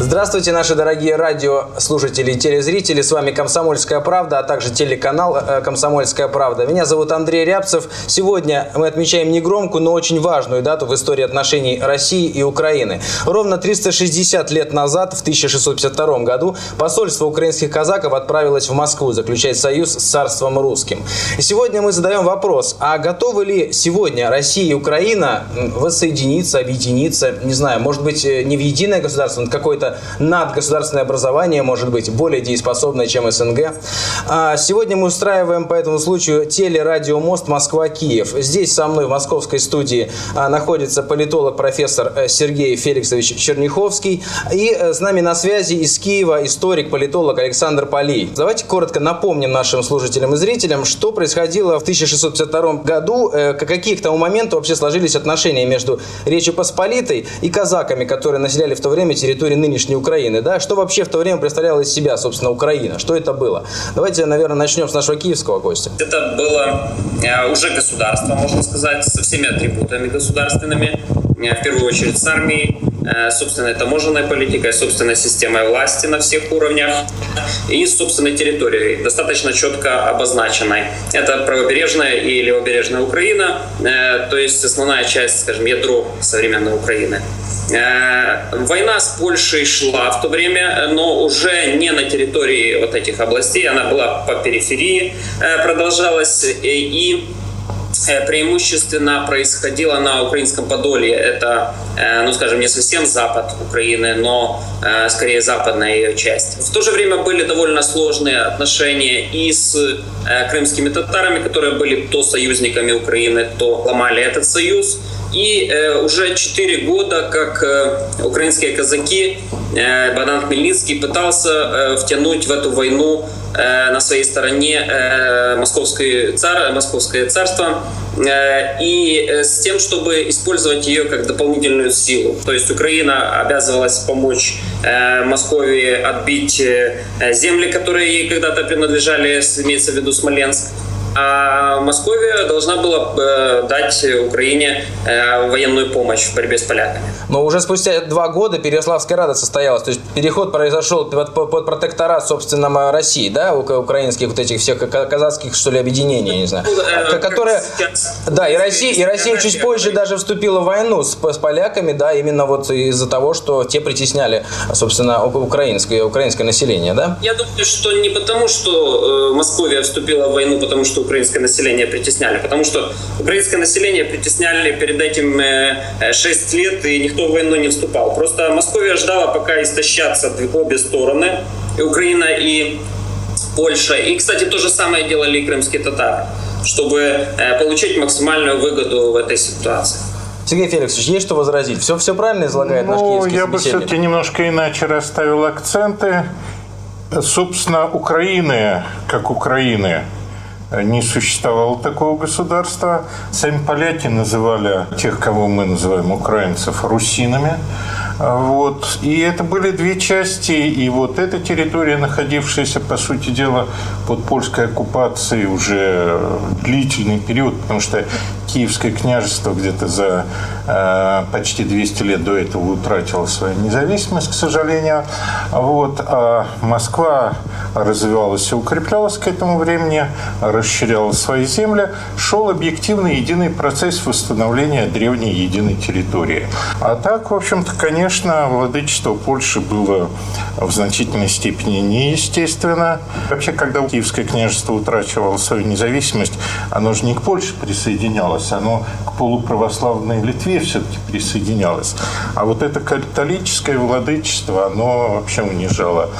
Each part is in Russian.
Здравствуйте, наши дорогие радиослушатели и телезрители. С вами «Комсомольская правда», а также телеканал э, «Комсомольская правда». Меня зовут Андрей Рябцев. Сегодня мы отмечаем негромкую, но очень важную дату в истории отношений России и Украины. Ровно 360 лет назад, в 1652 году, посольство украинских казаков отправилось в Москву заключать союз с царством русским. И сегодня мы задаем вопрос, а готовы ли сегодня Россия и Украина воссоединиться, объединиться, не знаю, может быть, э, не в единое государство, но какое-то какое-то надгосударственное образование, может быть, более дееспособное, чем СНГ. А сегодня мы устраиваем по этому случаю телерадиомост Москва-Киев. Здесь со мной в московской студии а, находится политолог профессор э, Сергей Феликсович Черняховский. И э, с нами на связи из Киева историк-политолог Александр Полей. Давайте коротко напомним нашим слушателям и зрителям, что происходило в 1652 году, э, какие к тому моменту вообще сложились отношения между Речью Посполитой и казаками, которые населяли в то время территорию нынешней нынешней Украины, да, что вообще в то время представляла из себя, собственно, Украина, что это было? Давайте, наверное, начнем с нашего киевского гостя. Это было э, уже государство, можно сказать, со всеми атрибутами государственными, э, в первую очередь с армией, собственной таможенной политикой, собственной системой власти на всех уровнях и собственной территорией, достаточно четко обозначенной. Это правобережная и левобережная Украина, то есть основная часть, скажем, ядро современной Украины. Э, война с Польшей шла в то время, но уже не на территории вот этих областей, она была по периферии, э, продолжалась и э, преимущественно происходило на украинском Подолье. Это, ну скажем, не совсем запад Украины, но скорее западная ее часть. В то же время были довольно сложные отношения и с крымскими татарами, которые были то союзниками Украины, то ломали этот союз. И э, уже 4 года, как э, украинские казаки, э, Богдан Хмельницкий пытался э, втянуть в эту войну э, на своей стороне э, московское, цар, московское царство э, и э, с тем, чтобы использовать ее как дополнительную силу. То есть Украина обязывалась помочь э, Москве отбить э, земли, которые ей когда-то принадлежали, имеется в виду Смоленск, а Московия должна была э, дать Украине э, военную помощь в борьбе с поляками. Но уже спустя два года Переяславская Рада состоялась. То есть переход произошел под, под протекторат, собственно, России, да, украинских вот этих всех казацких, что ли, объединений, не знаю. Ну, э, которые... Да, и Россия, и Россия чуть позже даже вступила в войну с, с поляками, да, именно вот из-за того, что те притесняли, собственно, украинское, украинское население, да? Я думаю, что не потому, что Московия вступила в войну, потому что украинское население притесняли, потому что украинское население притесняли перед этим 6 э, лет, и никто в войну не вступал. Просто Московия ждала, пока истощатся обе стороны, и Украина, и Польша. И, кстати, то же самое делали и крымские татары, чтобы э, получить максимальную выгоду в этой ситуации. Сергей Феликсович, есть что возразить? Все, все правильно излагает ну, наш киевский я бы все-таки немножко иначе расставил акценты. Собственно, Украины, как Украины, не существовало такого государства. Сами поляки называли тех, кого мы называем украинцев, русинами. Вот. И это были две части. И вот эта территория, находившаяся, по сути дела, под польской оккупацией уже длительный период, потому что Киевское княжество где-то за э, почти 200 лет до этого утратило свою независимость, к сожалению. Вот. А Москва развивалась и укреплялась к этому времени, расширяла свои земли, шел объективный единый процесс восстановления древней единой территории. А так, в общем-то, конечно, владычество Польши было в значительной степени неестественно. Вообще, когда Киевское княжество утрачивало свою независимость, оно же не к Польше присоединялось, оно к полуправославной Литве все-таки присоединялось. А вот это католическое владычество, оно вообще унижало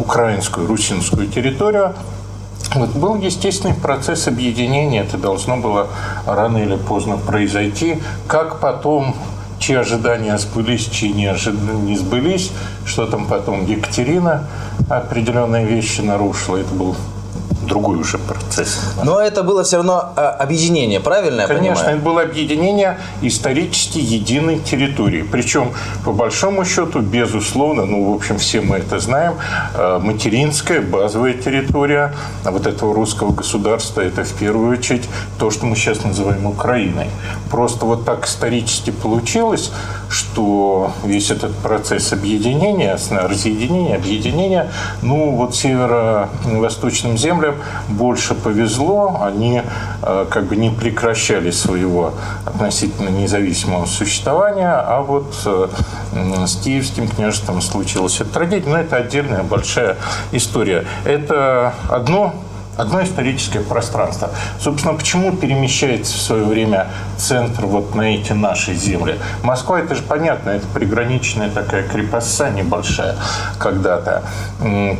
украинскую, русинскую территорию. Вот был естественный процесс объединения, это должно было рано или поздно произойти. Как потом чьи ожидания сбылись, чьи не, ожид... не сбылись, что там потом Екатерина определенные вещи нарушила. Это был другой уже процесс. Но это было все равно э, объединение, правильно я Конечно, понимаю? это было объединение исторически единой территории. Причем, по большому счету, безусловно, ну, в общем, все мы это знаем, э, материнская базовая территория вот этого русского государства, это в первую очередь то, что мы сейчас называем Украиной. Просто вот так исторически получилось, что весь этот процесс объединения, разъединения, объединения, ну, вот северо-восточным землям больше повезло, они э, как бы не прекращали своего относительно независимого существования, а вот э, с Киевским княжеством случилась эта трагедия, но это отдельная большая история. Это одно одно историческое пространство. Собственно, почему перемещается в свое время центр вот на эти наши земли? Москва, это же понятно, это приграничная такая крепостца небольшая когда-то,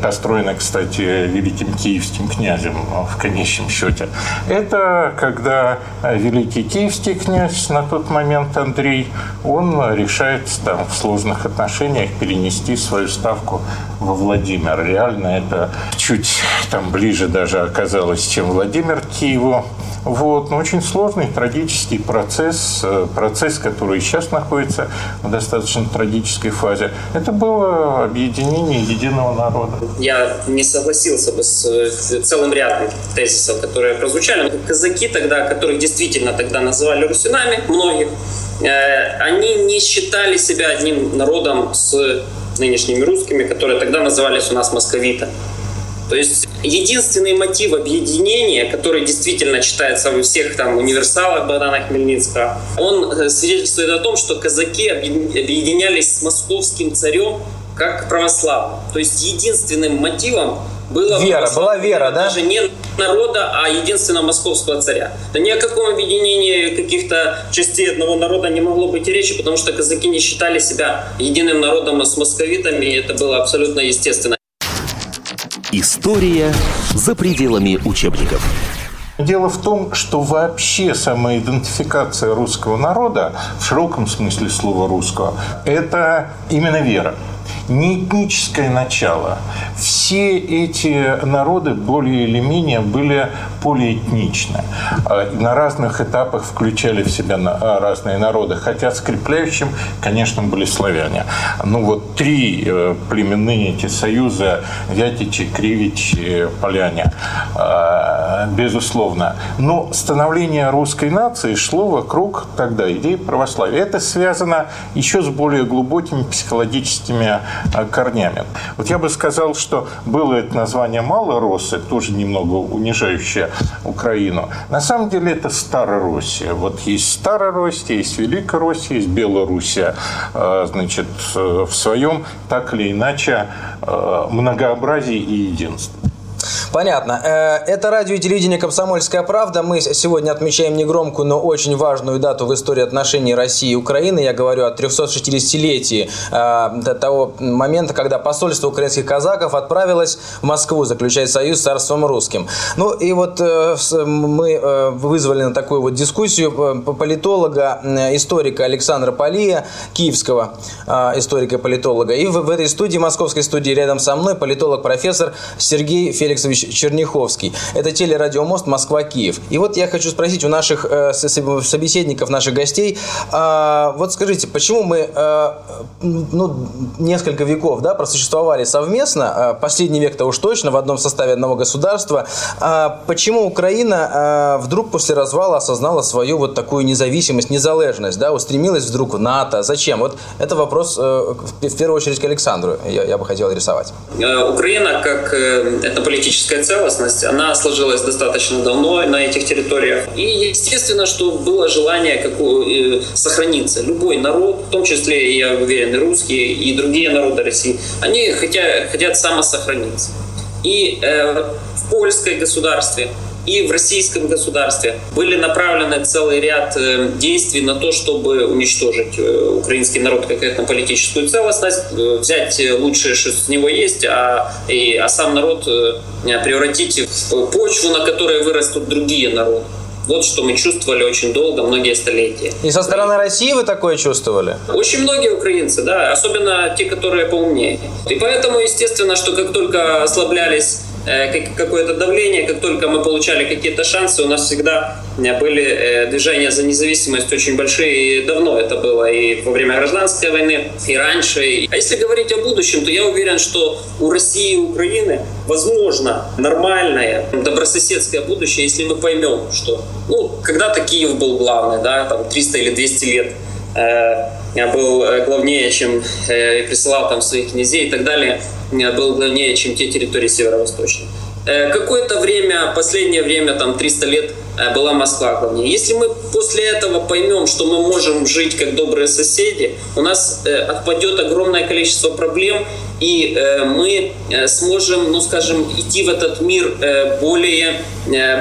построена, кстати, великим киевским князем в конечном счете. Это когда великий киевский князь на тот момент Андрей, он решает там в сложных отношениях перенести свою ставку во Владимир. Реально это чуть там ближе даже оказалось, чем Владимир Киеву. Вот. Но очень сложный, трагический процесс, э, процесс, который сейчас находится в достаточно трагической фазе. Это было объединение единого народа. Я не согласился бы с целым рядом тезисов, которые прозвучали. Казаки тогда, которых действительно тогда называли русинами, многих, э, они не считали себя одним народом с нынешними русскими, которые тогда назывались у нас московита. То есть единственный мотив объединения, который действительно читается во всех там универсалах Богдана Хмельницкого, он э, свидетельствует о том, что казаки объединялись с московским царем как православным. То есть единственным мотивом было вера, была вера, да? Даже не народа, а единственного московского царя. Да ни о каком объединении каких-то частей одного народа не могло быть и речи, потому что казаки не считали себя единым народом с московитами, и это было абсолютно естественно. История за пределами учебников. Дело в том, что вообще самоидентификация русского народа, в широком смысле слова русского, это именно вера не этническое начало. Все эти народы более или менее были полиэтничны. А, на разных этапах включали в себя а, разные народы, хотя скрепляющим, конечно, были славяне. Ну вот три э, племенные эти союза Вятичи, Кривичи, Поляне, а, безусловно. Но становление русской нации шло вокруг тогда идеи православия. Это связано еще с более глубокими психологическими корнями. Вот я бы сказал, что было это название Малоросы, тоже немного унижающее Украину. На самом деле это Старороссия. Вот есть Старороссия, есть Великая Россия, есть Белоруссия. А, значит, э, в своем так или иначе э, многообразии и единстве. Понятно. Э, это радио и телевидение «Комсомольская правда». Мы сегодня отмечаем негромкую, но очень важную дату в истории отношений России и Украины. Я говорю о 360-летии э, того момента, когда посольство украинских казаков отправилось в Москву заключать союз с царством русским. Ну и вот э, мы вызвали на такую вот дискуссию политолога, историка Александра Полия, киевского историка-политолога. И в этой студии, московской студии рядом со мной политолог-профессор Сергей Феликсович Черняховский. Это телерадиомост Москва-Киев. И вот я хочу спросить у наших э, собеседников, наших гостей, э, вот скажите, почему мы э, ну, несколько веков да, просуществовали совместно, э, последний век-то уж точно, в одном составе одного государства, э, почему Украина э, вдруг после развала осознала свою вот такую независимость, незалежность, да, устремилась вдруг в НАТО? Зачем? Вот это вопрос э, в первую очередь к Александру я, я бы хотел рисовать. Э, Украина, как э, это политическая этническая целостность, она сложилась достаточно давно на этих территориях. И естественно, что было желание какую, э, сохраниться. Любой народ, в том числе, я уверен, и русские, и другие народы России, они хотят, хотят самосохраниться. И э, в польской государстве и в российском государстве были направлены целый ряд э, действий на то, чтобы уничтожить э, украинский народ как этнополитическую целостность, э, взять лучшее, что с него есть, а, и, а сам народ превратить в почву, на которой вырастут другие народы. Вот что мы чувствовали очень долго, многие столетия. И со стороны России вы такое чувствовали? Очень многие украинцы, да, особенно те, которые поумнее. И поэтому, естественно, что как только ослаблялись какое-то давление, как только мы получали какие-то шансы, у нас всегда были движения за независимость очень большие, и давно это было, и во время гражданской войны, и раньше. А если говорить о будущем, то я уверен, что у России и Украины возможно нормальное, добрососедское будущее, если мы поймем, что ну, когда-то Киев был главный, да, там 300 или 200 лет э, был э, главнее, чем э, присылал там своих князей и так далее, был главнее, чем те территории северо-восточные. Э, какое-то время, последнее время, там 300 лет, э, была Москва главнее. Если мы после этого поймем, что мы можем жить как добрые соседи, у нас э, отпадет огромное количество проблем, и мы сможем, ну скажем, идти в этот мир более,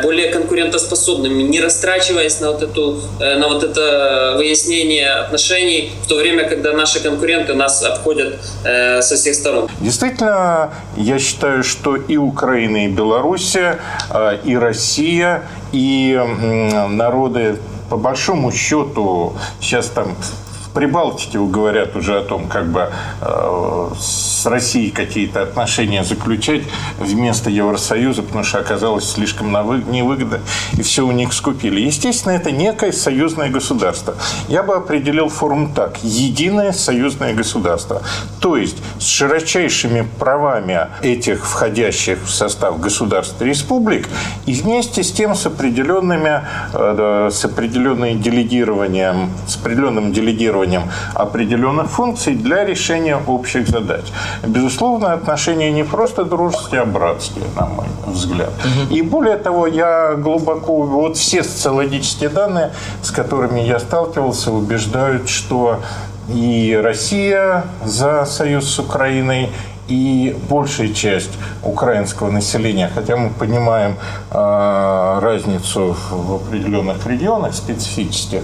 более конкурентоспособными, не растрачиваясь на вот, эту, на вот это выяснение отношений, в то время, когда наши конкуренты нас обходят со всех сторон. Действительно, я считаю, что и Украина, и Белоруссия, э, и Россия, и народы по большому счету сейчас там Прибалтике говорят уже о том, как бы э, с Россией какие-то отношения заключать вместо Евросоюза, потому что оказалось слишком невыгодно, и все у них скупили. Естественно, это некое союзное государство. Я бы определил форму так. Единое союзное государство. То есть с широчайшими правами этих входящих в состав государств республик и вместе с тем с определенными, э, с определенным делегированием, с определенным делегированием делегированием определенных функций для решения общих задач. Безусловно, отношения не просто дружеские, а братские, на мой взгляд. И более того, я глубоко... Вот все социологические данные, с которыми я сталкивался, убеждают, что и Россия за союз с Украиной, и большая часть украинского населения, хотя мы понимаем э, разницу в определенных регионах специфических,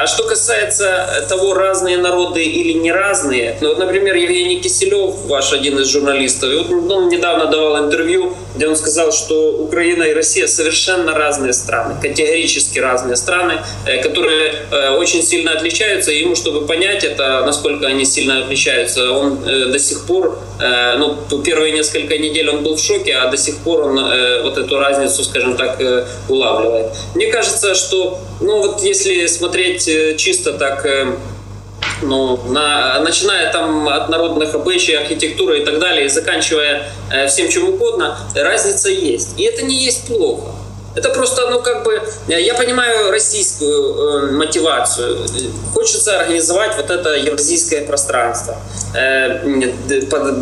А что касается того, разные народы или не разные, ну, вот, например, Евгений Киселев, ваш один из журналистов, вот, он недавно давал интервью, где он сказал, что Украина и Россия совершенно разные страны, категорически разные страны, э, которые э, очень сильно отличаются. И ему, чтобы понять это, насколько они сильно отличаются, он э, до сих пор, ну, первые несколько недель он был в шоке, а до сих пор он вот эту разницу, скажем так, улавливает. Мне кажется, что, ну, вот если смотреть чисто так э, ну, на, начиная там от народных обычаев, архитектуры и так далее, и заканчивая э, всем чем угодно, разница есть. И это не есть плохо. Это просто, ну, как бы, я понимаю российскую э, мотивацию. Хочется организовать вот это евразийское пространство э,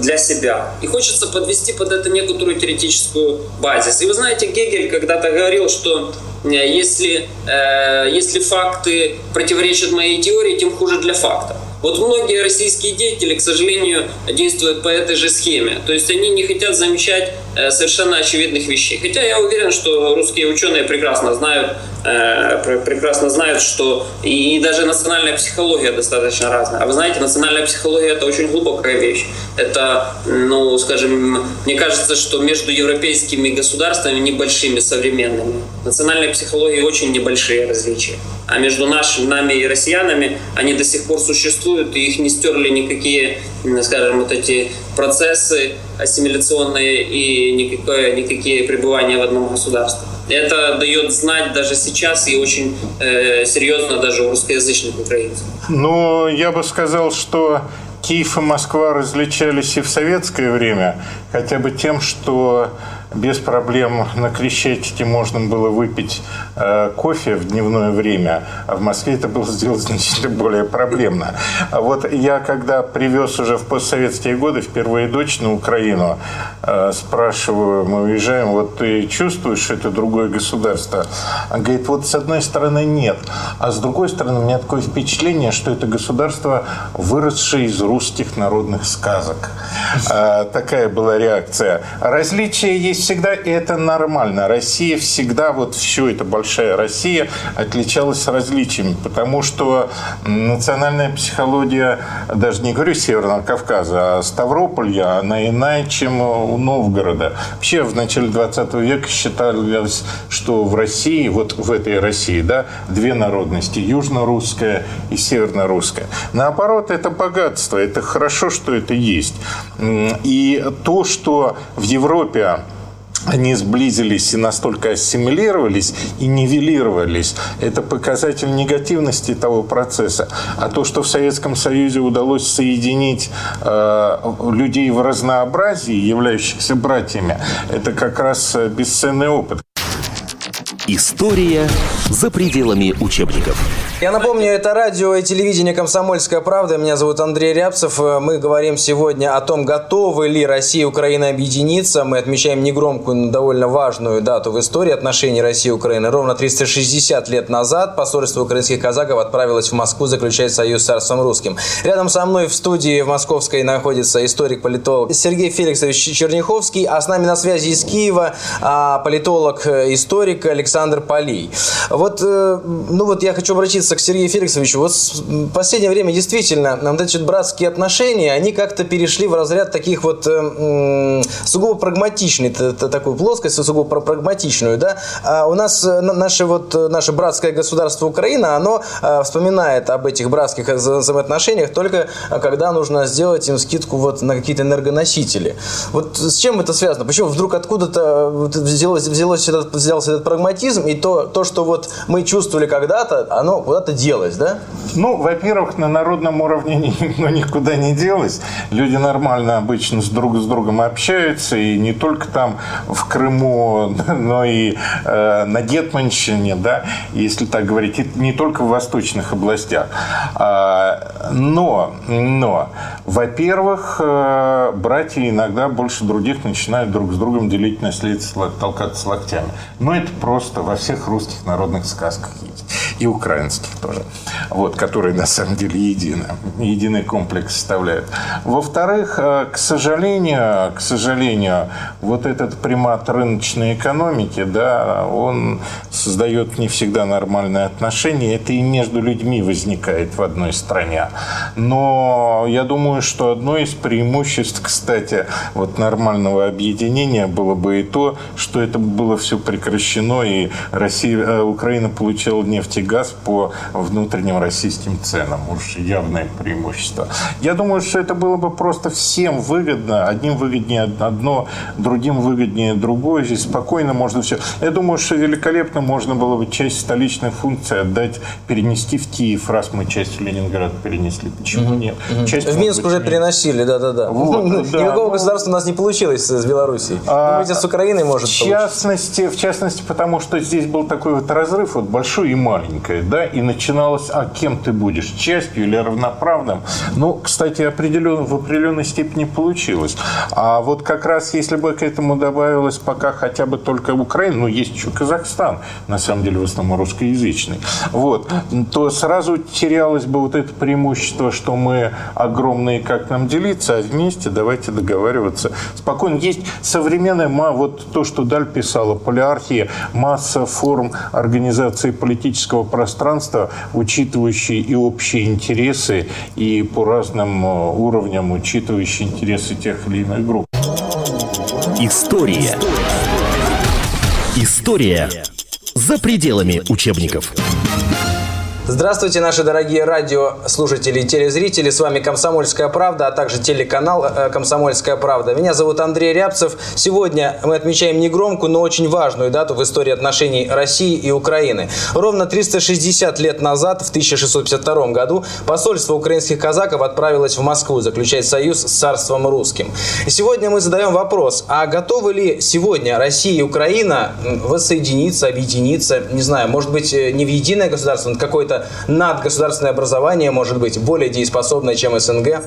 для себя. И хочется подвести под это некоторую теоретическую базис. И вы знаете, Гегель когда-то говорил, что э, если, э, если факты противоречат моей теории, тем хуже для фактов. Вот многие российские деятели, к сожалению, действуют по этой же схеме. То есть они не хотят замечать э, совершенно очевидных вещей. Хотя я уверен, что русские ученые прекрасно знают, э, прекрасно знают, что и, даже национальная психология достаточно разная. А вы знаете, национальная психология это очень глубокая вещь. Это, ну, скажем, мне кажется, что между европейскими государствами небольшими современными национальной психологии очень небольшие различия. А между нашими, нами и россиянами они до сих пор существуют, и их не стерли никакие, скажем, вот эти процессы ассимиляционные и никакое, никакие пребывания в одном государстве. Это дает знать даже сейчас и очень э, серьезно даже у русскоязычных украинцев. Ну, я бы сказал, что Киев и Москва различались и в советское время, хотя бы тем, что без проблем на Крещатике можно было выпить э, кофе в дневное время, а в Москве это было сделать значительно более проблемно. А вот я, когда привез уже в постсоветские годы впервые дочь на Украину, э, спрашиваю, мы уезжаем, вот ты чувствуешь, это другое государство? Он говорит, вот с одной стороны нет, а с другой стороны у меня такое впечатление, что это государство, выросшее из русских народных сказок. Э, такая была реакция. Различия есть всегда, и это нормально. Россия всегда, вот все это большая Россия, отличалась различиями, потому что национальная психология, даже не говорю Северного Кавказа, а Ставрополья, она иная, чем у Новгорода. Вообще в начале 20 века считалось, что в России, вот в этой России, да, две народности, южно-русская и северно-русская. Наоборот, это богатство, Это хорошо, что это есть. И то, что в Европе они сблизились и настолько ассимилировались и нивелировались. Это показатель негативности того процесса. А то, что в Советском Союзе удалось соединить э, людей в разнообразии, являющихся братьями, это как раз бесценный опыт. История за пределами учебников. Я напомню, это радио и телевидение «Комсомольская правда». Меня зовут Андрей Рябцев. Мы говорим сегодня о том, готовы ли Россия и Украина объединиться. Мы отмечаем негромкую, но довольно важную дату в истории отношений России и Украины. Ровно 360 лет назад посольство украинских казаков отправилось в Москву заключать союз с царством русским. Рядом со мной в студии в Московской находится историк-политолог Сергей Феликсович Черняховский, а с нами на связи из Киева а, политолог-историк Александр Полей. Вот, э, ну вот я хочу обратиться обратиться к Сергею Феликсовичу. Вот в последнее время действительно вот эти братские отношения, они как-то перешли в разряд таких вот э, сугубо прагматичной такой плоскости, сугубо прагматичную, да. А у нас э, наше вот наше братское государство Украина, оно э, вспоминает об этих братских взаимоотношениях только э, когда нужно сделать им скидку вот на какие-то энергоносители. Вот с чем это связано? Почему вдруг откуда-то взялось, взялось этот, взялся этот прагматизм и то, то, что вот мы чувствовали когда-то, оно куда-то делось, да? Ну, во-первых, на народном уровне ну, никуда не делось. Люди нормально обычно с друг с другом общаются, и не только там в Крыму, но и э, на Гетманщине, да, если так говорить, и не только в восточных областях. А, но, но, во-первых, э, братья иногда больше других начинают друг с другом делить наследство, толкаться локтями. Но это просто во всех русских народных сказках есть. И украинских тоже, вот, которые на самом деле едины, единый комплекс составляют. Во-вторых, э, к сожалению, к сожалению, вот этот примат рыночной экономики, да, он создает не всегда нормальные отношения, это и между людьми возникает в одной стране. Но я думаю, что одно из преимуществ, кстати, вот нормального объединения было бы и то, что это было все прекращено, и Россия, э, Украина получила нефть и газ по внутренним российским ценам. Уж явное преимущество. Я думаю, что это было бы просто всем выгодно. Одним выгоднее одно, другим выгоднее другое. Здесь спокойно можно все. Я думаю, что великолепно можно было бы часть столичной функции отдать, перенести в Киев, раз мы часть в Ленинград перенесли. Почему нет? Часть, в Минск уже переносили, да-да-да. Вот, Никакого ну, государства у нас не получилось с Белоруссией. А, Думаете, с Украиной может в частности, В частности, потому что здесь был такой вот разрыв, вот большой и маленький, да, и начиналось, а кем ты будешь, частью или равноправным. Ну, кстати, определенно, в определенной степени получилось. А вот как раз если бы к этому добавилось пока хотя бы только Украина, ну, есть еще Казахстан, на самом деле, в основном русскоязычный, вот, то сразу терялось бы вот это преимущество, что мы огромные, как нам делиться, а вместе давайте договариваться. Спокойно. Есть современная, вот то, что Даль писала, полиархия, масса форм организации политического пространства, пространство, учитывающее и общие интересы, и по разным э, уровням учитывающие интересы тех или иных групп. История. История за пределами учебников. Здравствуйте, наши дорогие радиослушатели и телезрители. С вами «Комсомольская правда», а также телеканал э, «Комсомольская правда». Меня зовут Андрей Рябцев. Сегодня мы отмечаем негромкую, но очень важную дату в истории отношений России и Украины. Ровно 360 лет назад, в 1652 году, посольство украинских казаков отправилось в Москву заключать союз с царством русским. И сегодня мы задаем вопрос, а готовы ли сегодня Россия и Украина воссоединиться, объединиться, не знаю, может быть, э, не в единое государство, но какое-то какое-то надгосударственное образование, может быть, более дееспособное, чем СНГ.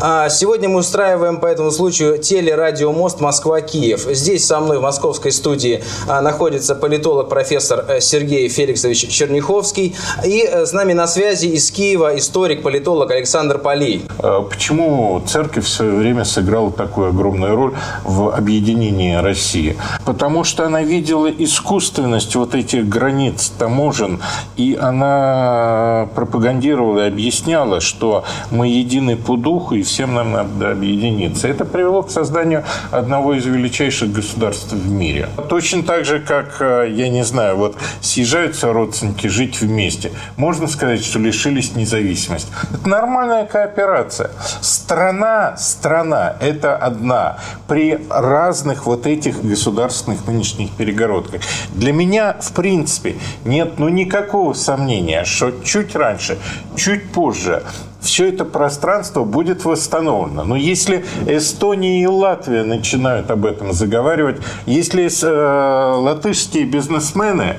А сегодня мы устраиваем по этому случаю телерадиомост Москва-Киев. Здесь со мной в московской студии а, находится политолог профессор э, Сергей Феликсович Черняховский. И э, с нами на связи из Киева историк-политолог Александр Полей. А почему церковь в свое время сыграла такую огромную роль в объединении России? Потому что она видела искусственность вот этих границ таможен, и она она пропагандировала и объясняла, что мы едины по духу и всем нам надо объединиться. Это привело к созданию одного из величайших государств в мире. Точно так же, как, э, я не знаю, вот съезжаются родственники жить вместе. Можно сказать, что лишились независимости. Это нормальная кооперация. Страна, страна – это одна. При разных вот этих государственных нынешних перегородках. Для меня, в принципе, нет ну никакого сомнения, что чуть раньше, чуть позже все это пространство будет восстановлено. Но если Эстония и Латвия начинают об этом заговаривать, если э, латышские бизнесмены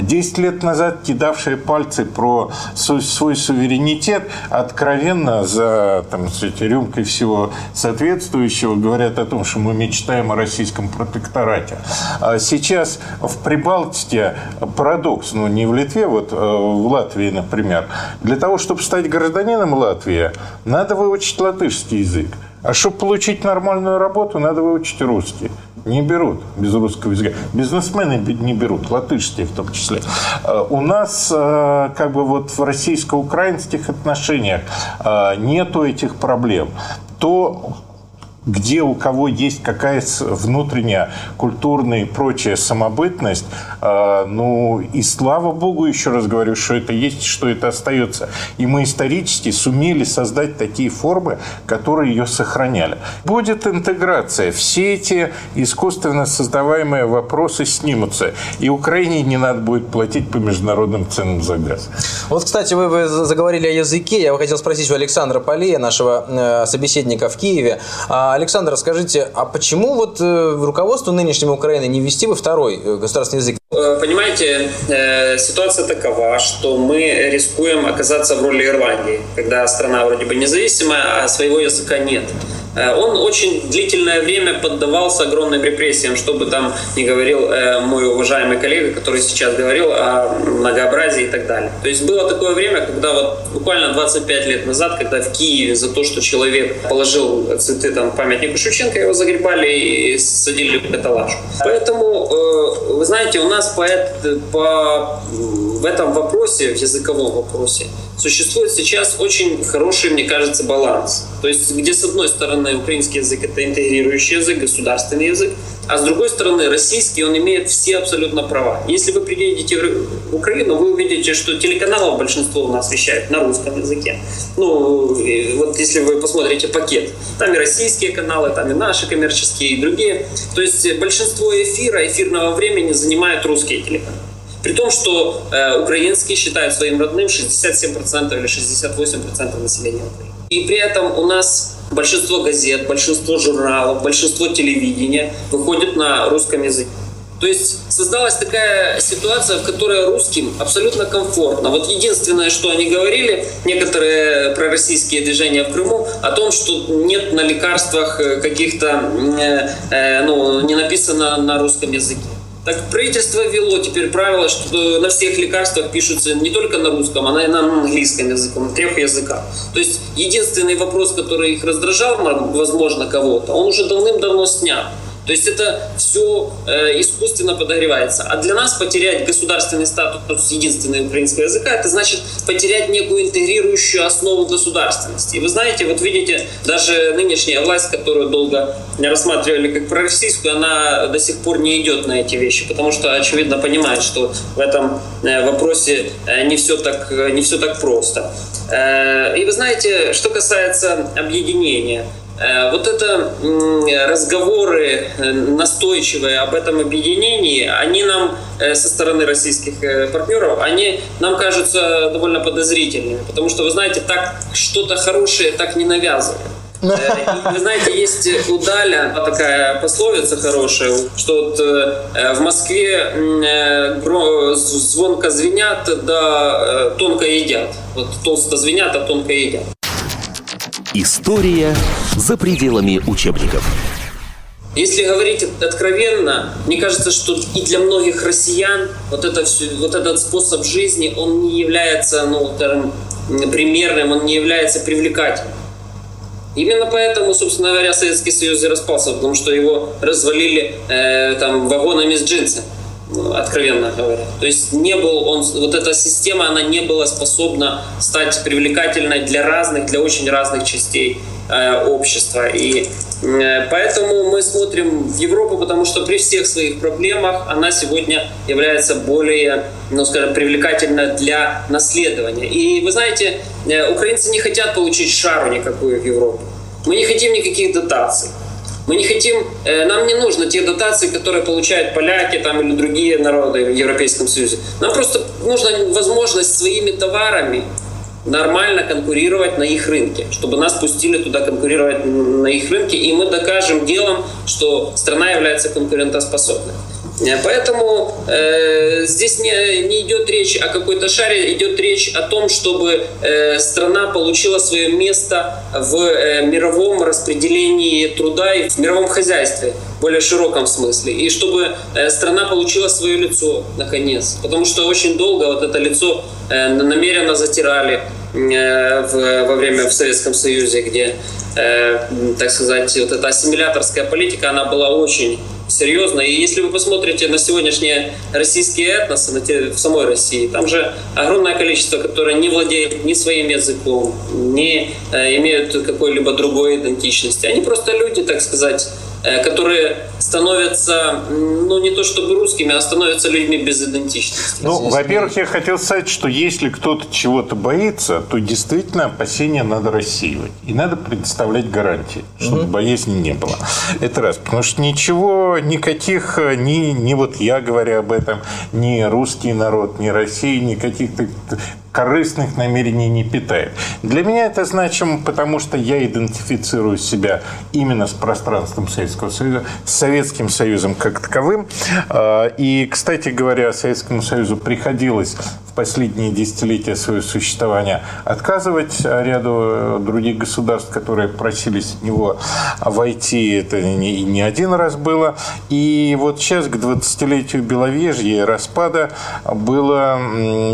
10 лет назад кидавшие пальцы про свой суверенитет, откровенно за там, сказать, рюмкой всего соответствующего говорят о том, что мы мечтаем о российском протекторате. А сейчас в Прибалтике парадокс, ну не в Литве, вот э, в Латвии, например, для того, чтобы стать гражданином Латвии, надо выучить латышский язык. А чтобы получить нормальную работу, надо выучить русский. Не берут без русского языка. Бизнесмены не берут, латышские в том числе. Э, у нас э, как бы вот в российско-украинских отношениях э, нету этих проблем. То где у кого есть какая-то внутренняя культурная и прочая самобытность, э, ну и слава богу, еще раз говорю, что это есть, что это остается. И мы исторически сумели создать такие формы, которые ее сохраняли. Будет интеграция. Все эти искусственно создаваемые вопросы снимутся. И Украине не надо будет платить по международным ценам за газ. Вот, кстати, вы, вы заговорили о языке. Я бы хотел спросить у Александра Полея, нашего э, собеседника в Киеве. А Александр, скажите, а почему вот э, руководство нынешнего Украины не ввести бы второй э, государственный язык? Э, понимаете, ситуация такова, что мы рискуем оказаться в роли Ирландии, когда страна вроде бы независимая, а своего языка нет. Э, он очень длительное время поддавался огромным репрессиям, что бы там ни говорил э, мой уважаемый коллега, который сейчас говорил о многообразии и так далее. То есть было такое время, когда вот буквально 25 лет назад, когда в Киеве за то, что человек положил цветы там памятнику Шевченко, его загребали и садили в каталажку. Поэтому, э, вы знаете, у нас по, по, в этом вопросе, в языковом вопросе, существует сейчас очень хороший, мне кажется, баланс. То есть, где с одной стороны украинский язык это интегрирующий язык, государственный язык, а с другой стороны российский, он имеет все абсолютно права. Если вы приедете в Украину, вы увидите, что телеканалов большинство у нас вещают на русском языке. Ну, вот если вы посмотрите пакет, там и российские каналы, там и наши коммерческие, и другие. То есть большинство эфира, эфирного времени занимают русские телеканалы. При том, что э, украинские считают своим родным 67% или 68% населения Украины. И при этом у нас большинство газет, большинство журналов, большинство телевидения выходит на русском языке. То есть создалась такая ситуация, в которой русским абсолютно комфортно. Вот единственное, что они говорили, некоторые пророссийские движения в Крыму, о том, что нет на лекарствах э, каких-то, э, э, ну, не написано на русском языке. Так правительство ввело теперь правило, что на всех лекарствах пишутся не только на русском, а и на английском языке, на трех языках. То есть единственный вопрос, который их раздражал, возможно, кого-то, он уже давным-давно снят. То есть это все э, искусственно подогревается. А для нас потерять государственный статус единственного украинского языка, это значит потерять некую интегрирующую основу государственности. И вы знаете, вот видите, даже нынешняя власть, которую долго рассматривали как пророссийскую, она до сих пор не идет на эти вещи, потому что, очевидно, понимает, что в этом э, вопросе э, не все так, не все так просто. Э, и вы знаете, что касается объединения – вот это разговоры э, настойчивые об этом объединении, они нам э, со стороны российских партнеров, они нам кажутся довольно подозрительными, потому что, вы знаете, так что-то хорошее так не навязывают. Вы знаете, есть у Даля такая пословица хорошая, что вот в Москве звонко звенят, да тонко едят. Вот толсто звенят, а тонко едят. История за пределами учебников. Если говорить откровенно, мне кажется, что и для многих россиян вот, это все, вот этот способ жизни, он не является ну, скажем, примерным, он не является привлекательным. Именно поэтому, собственно говоря, Советский Союз и распался, потому что его развалили э, там, вагонами с джинсами. Откровенно говоря. То есть не был он, вот эта система, она не была способна стать привлекательной для разных, для очень разных частей э, общества. И э, поэтому мы смотрим в Европу, потому что при всех своих проблемах она сегодня является более, ну скажем, привлекательной для наследования. И вы знаете, э, украинцы не хотят получить шару никакую в Европу. Мы не хотим никаких дотаций. Мы не хотим, э, нам не нужно те дотации, которые получают поляки там, или другие народы в Европейском Союзе. Нам просто нужна возможность своими товарами нормально конкурировать на их рынке, чтобы нас пустили туда конкурировать на их рынке, и мы докажем делом, что страна является конкурентоспособной. Э, поэтому э, здесь не, не идет речь о какой-то шаре, идет речь о том, чтобы э, страна получила свое место в э, мировом распределении труда и в мировом хозяйстве более широком смысле. И чтобы э, страна получила свое лицо, наконец. Потому что очень долго вот это лицо э, намеренно затирали в, во время в Советском Союзе, где, э, так сказать, вот эта ассимиляторская политика, она была очень серьезно. И если вы посмотрите на сегодняшние российские этносы на те, в самой России, там же огромное количество, которые не владеют ни своим языком, не э, имеют какой-либо другой идентичности. Они просто люди, так сказать, Э, которые становятся, ну, не то чтобы русскими, а становятся людьми без идентичности. Ну, во-первых, я хотел сказать, что если кто-то чего-то боится, то действительно опасения надо рассеивать. И надо предоставлять гарантии, чтобы mm-hmm. боязни не было. Это раз. Потому что ничего, никаких, ни, ни вот я говоря об этом, ни русский народ, ни Россия, никаких корыстных намерений не питает. Для меня это значимо, потому что я идентифицирую себя именно с пространством Советского Союза, с Советским Союзом как таковым. А, и, кстати говоря, Советскому Союзу приходилось последние десятилетия своего существования отказывать ряду других государств, которые просились в него войти. Это не, не один раз было. И вот сейчас, к 20-летию Беловежья и распада, было,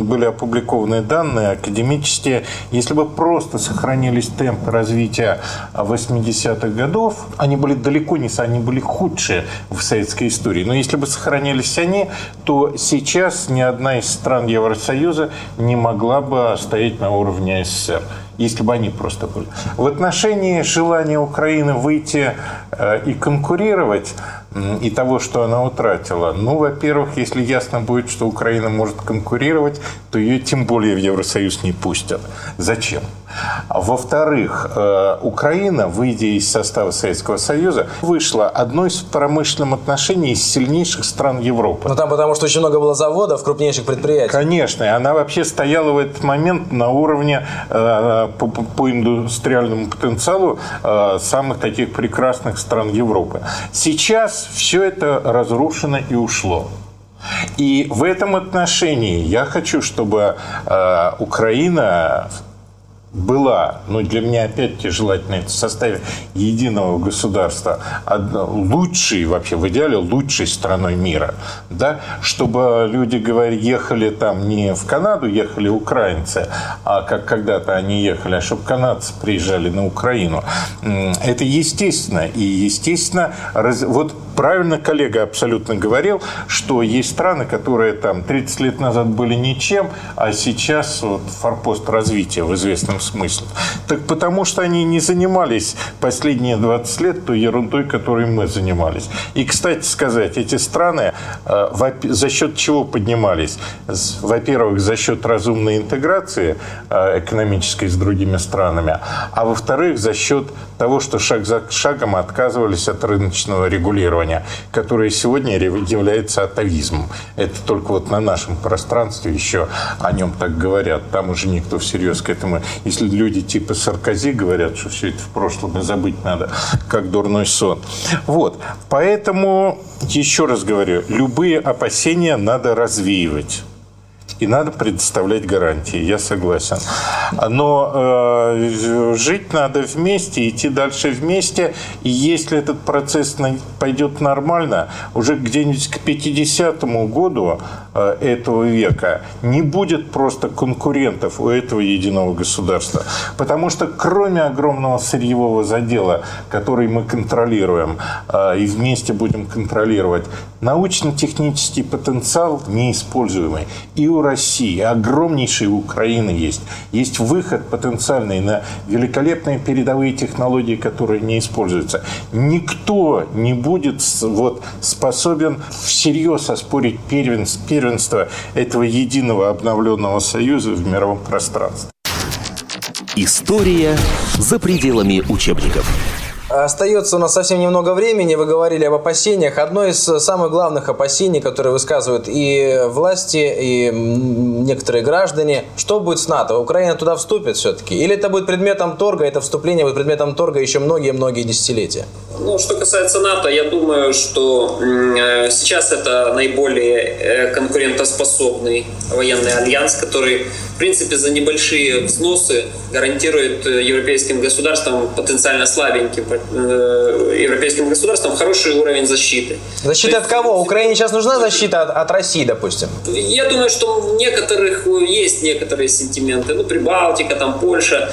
были опубликованы данные академические. Если бы просто сохранились темпы развития 80-х годов, они были далеко не они были худшие в советской истории. Но если бы сохранились они, то сейчас ни одна из стран Евросоюза Союза не могла бы стоять на уровне СССР, если бы они просто были. В отношении желания Украины выйти э, и конкурировать, и того, что она утратила. Ну, во-первых, если ясно будет, что Украина может конкурировать, то ее тем более в Евросоюз не пустят. Зачем? Во-вторых, э, Украина, выйдя из состава Советского Союза, вышла одной из в промышленном отношении из сильнейших стран Европы. Ну, там потому что очень много было заводов, крупнейших предприятий. Конечно, она вообще стояла в этот момент на уровне э, по, по индустриальному потенциалу э, самых таких прекрасных стран Европы. Сейчас все это разрушено и ушло. И в этом отношении я хочу, чтобы э, Украина была, но для меня опять-таки желательно это в составе единого государства, лучшей вообще, в идеале лучшей страной мира, да, чтобы люди говорили, ехали там не в Канаду, ехали украинцы, а как когда-то они ехали, а чтобы канадцы приезжали на Украину. Это естественно. И естественно, вот правильно коллега абсолютно говорил, что есть страны, которые там 30 лет назад были ничем, а сейчас вот форпост развития в известном смысле. Так потому что они не занимались последние 20 лет той ерундой, которой мы занимались. И, кстати сказать, эти страны э, за счет чего поднимались? Во-первых, за счет разумной интеграции э, экономической с другими странами, а во-вторых, за счет того, что шаг за шагом отказывались от рыночного регулирования которое сегодня является атовизмом. Это только вот на нашем пространстве еще о нем так говорят. Там уже никто всерьез к этому... Если люди типа Саркози говорят, что все это в прошлом и забыть надо, как дурной сон. Вот. Поэтому, еще раз говорю, любые опасения надо развеивать. И надо предоставлять гарантии, я согласен. Но э, жить надо вместе, идти дальше вместе, и если этот процесс пойдет нормально, уже где-нибудь к 50-му году этого века не будет просто конкурентов у этого единого государства. Потому что кроме огромного сырьевого задела, который мы контролируем э, и вместе будем контролировать, научно-технический потенциал неиспользуемый. И у России, огромнейшей Украины есть. Есть выход потенциальный на великолепные передовые технологии, которые не используются. Никто не будет вот, способен всерьез оспорить первенство, первенство этого единого обновленного союза в мировом пространстве. История за пределами учебников. Остается у нас совсем немного времени. Вы говорили об опасениях. Одно из самых главных опасений, которые высказывают и власти, и некоторые граждане, что будет с НАТО? Украина туда вступит все-таки? Или это будет предметом торга, это вступление будет предметом торга еще многие-многие десятилетия? Ну, что касается НАТО, я думаю, что э, сейчас это наиболее э, конкурентоспособный военный альянс, который, в принципе, за небольшие взносы гарантирует э, европейским государствам, потенциально слабеньким европейским государствам, хороший уровень защиты. Защита от кого? Украине сейчас нужна защита от, от России, допустим? Я думаю, что у некоторых есть некоторые сентименты. Ну, Прибалтика, там, Польша,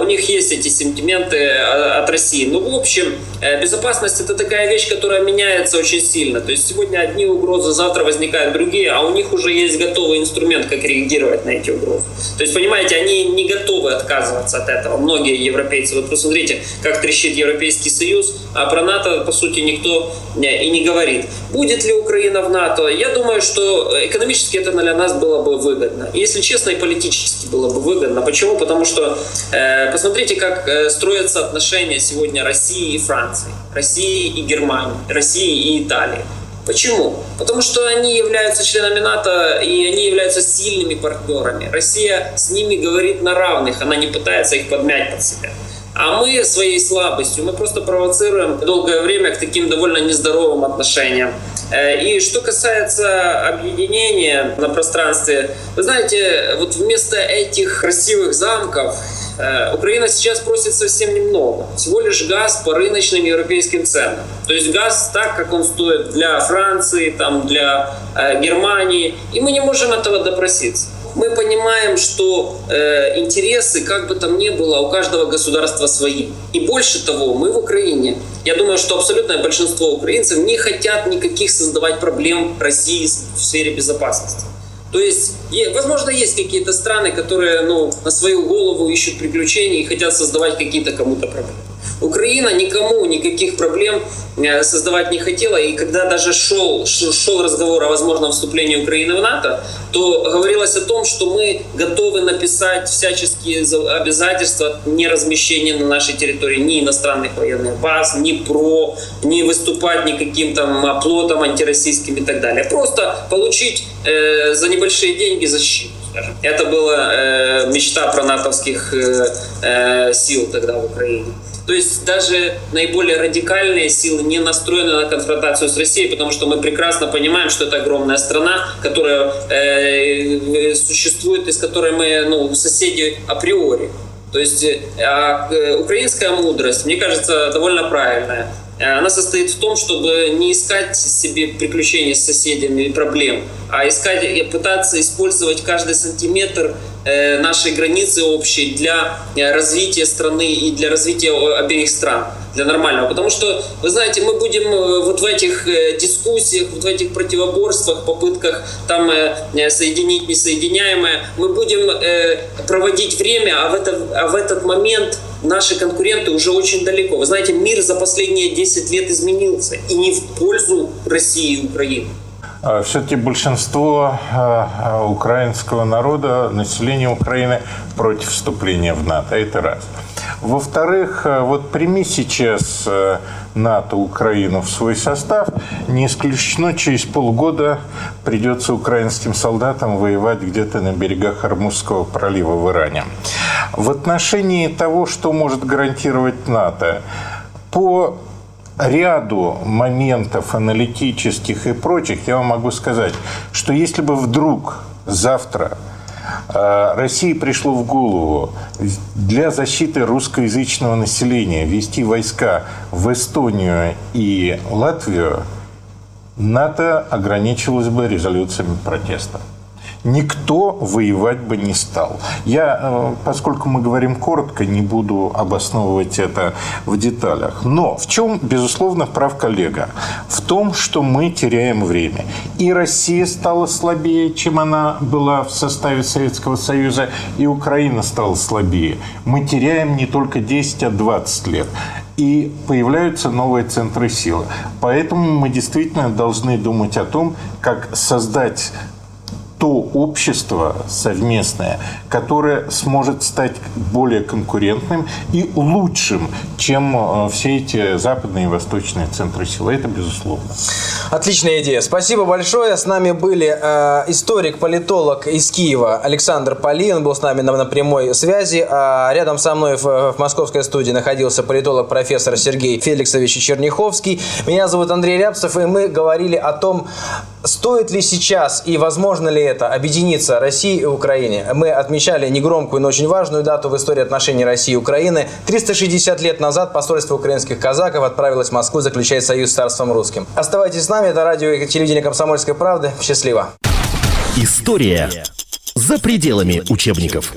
у них есть эти сентименты от России. Но, ну, в общем, безопасность это такая вещь, которая меняется очень сильно. То есть сегодня одни угрозы, завтра возникают другие, а у них уже есть готовый инструмент, как реагировать на эти угрозы. То есть, понимаете, они не готовы отказываться от этого. Многие европейцы. Вот посмотрите, как трещит Европейский Союз, а про НАТО, по сути, никто и не говорит. Будет ли Украина в НАТО? Я думаю, что экономически это для нас было бы выгодно. Если честно, и политически было бы выгодно. Почему? Потому что э, посмотрите, как э, строятся отношения сегодня России и Франции. России и Германии, России и Италии. Почему? Потому что они являются членами НАТО и они являются сильными партнерами. Россия с ними говорит на равных, она не пытается их подмять под себя. А мы своей слабостью, мы просто провоцируем долгое время к таким довольно нездоровым отношениям. Э, и что касается объединения на пространстве, вы знаете, вот вместо этих красивых замков Украина сейчас просит совсем немного. Всего лишь газ по рыночным европейским ценам. То есть газ так, как он стоит для Франции, там, для э, Германии. И мы не можем этого допроситься. Мы понимаем, что э, интересы, как бы там ни было, у каждого государства свои. И больше того, мы в Украине, я думаю, что абсолютное большинство украинцев не хотят никаких создавать проблем России в сфере безопасности. То есть, возможно, есть какие-то страны, которые ну, на свою голову ищут приключений и хотят создавать какие-то кому-то проблемы. Украина никому никаких проблем э, создавать не хотела, и когда даже шел, шел разговор о возможном вступлении Украины в НАТО, то говорилось о том, что мы готовы написать всяческие обязательства не размещения на нашей территории ни иностранных военных баз, ни про, не выступать никаким там оплотом антироссийским и так далее. Просто получить э, за небольшие деньги защиту. Это была э, мечта про натовских э, э, сил тогда в Украине. То есть даже наиболее радикальные силы не настроены на конфронтацию с Россией, потому что мы прекрасно понимаем, что это огромная страна, которая э, существует, из которой мы ну, соседи априори. То есть а, э, украинская мудрость, мне кажется, довольно правильная. Она состоит в том, чтобы не искать себе приключений с соседями и проблем, а искать и пытаться использовать каждый сантиметр нашей границы общей для э, развития страны и для развития обеих стран, для нормального. Потому что, вы знаете, мы будем э, вот в этих дискуссиях, вот в этих противоборствах, попытках там соединить несоединяемое, мы будем проводить время, а в, это, а в этот момент наши конкуренты уже очень далеко. Вы знаете, мир за последние 10 лет изменился и не в пользу России и Украины. А Все-таки большинство а, а, украинского народа, населения Украины против вступления в НАТО. Это раз. Во-вторых, вот прими сейчас НАТО Украину в свой состав, не исключено, через полгода придется украинским солдатам воевать где-то на берегах Армузского пролива в Иране. В отношении того, что может гарантировать НАТО, по ряду моментов аналитических и прочих я вам могу сказать, что если бы вдруг завтра э, России пришло в голову для защиты русскоязычного населения вести войска в Эстонию и Латвию, НАТО ограничилось бы резолюциями протеста никто воевать бы не стал. Я, э, поскольку мы говорим коротко, не буду обосновывать это в деталях. Но в чем, безусловно, прав коллега? В том, что мы теряем время. И Россия стала слабее, чем она была в составе Советского Союза, и Украина стала слабее. Мы теряем не только 10, а 20 лет и появляются новые центры силы. Поэтому мы действительно должны думать о том, как создать то общество совместное, которое сможет стать более конкурентным и лучшим, чем э, все эти западные и восточные центры силы. Это безусловно. Отличная идея. Спасибо большое. С нами были э, историк, политолог из Киева Александр Поли. Он был с нами на, на прямой связи. А рядом со мной в, в московской студии находился политолог профессор Сергей Феликсович Черняховский. Меня зовут Андрей Рябцев, и мы говорили о том, стоит ли сейчас и возможно ли это объединиться России и Украине. Мы отмечали негромкую, но очень важную дату в истории отношений России и Украины. 360 лет назад посольство украинских казаков отправилось в Москву заключать союз с царством русским. Оставайтесь с нами, это радио и телевидение «Комсомольская правда». Счастливо. История за пределами учебников.